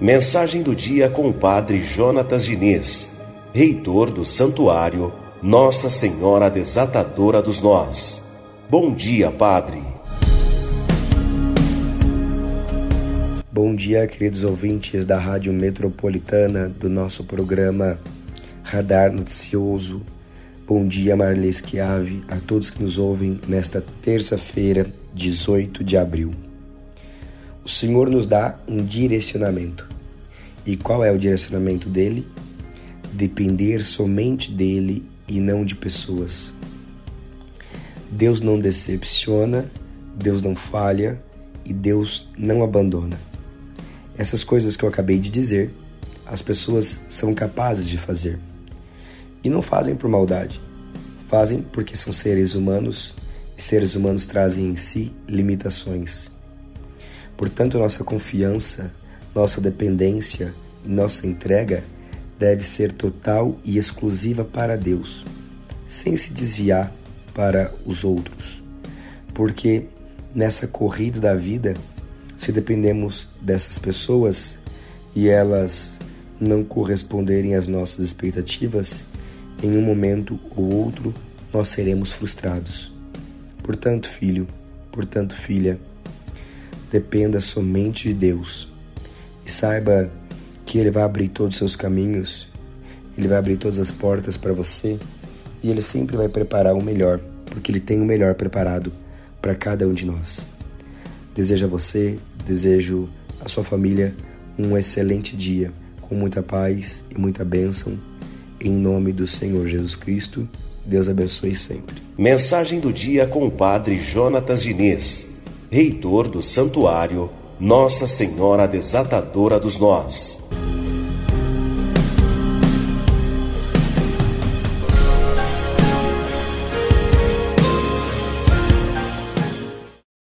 Mensagem do dia com o Padre Jonatas Diniz, reitor do Santuário Nossa Senhora Desatadora dos Nós. Bom dia, Padre. Bom dia, queridos ouvintes da Rádio Metropolitana do nosso programa Radar Noticioso. Bom dia, Marlê Schiave, a todos que nos ouvem nesta terça-feira, 18 de abril. O Senhor nos dá um direcionamento. E qual é o direcionamento dele? Depender somente dele e não de pessoas. Deus não decepciona, Deus não falha e Deus não abandona. Essas coisas que eu acabei de dizer, as pessoas são capazes de fazer. E não fazem por maldade, fazem porque são seres humanos e seres humanos trazem em si limitações. Portanto, nossa confiança, nossa dependência e nossa entrega deve ser total e exclusiva para Deus, sem se desviar para os outros. Porque nessa corrida da vida, se dependemos dessas pessoas e elas não corresponderem às nossas expectativas, em um momento ou outro nós seremos frustrados. Portanto, filho, portanto, filha, Dependa somente de Deus e saiba que Ele vai abrir todos os seus caminhos, Ele vai abrir todas as portas para você e Ele sempre vai preparar o melhor, porque Ele tem o melhor preparado para cada um de nós. Desejo a você, desejo a sua família um excelente dia, com muita paz e muita bênção. Em nome do Senhor Jesus Cristo, Deus abençoe sempre. Mensagem do dia com o Padre Jonatas Diniz reitor do Santuário Nossa Senhora Desatadora dos Nós.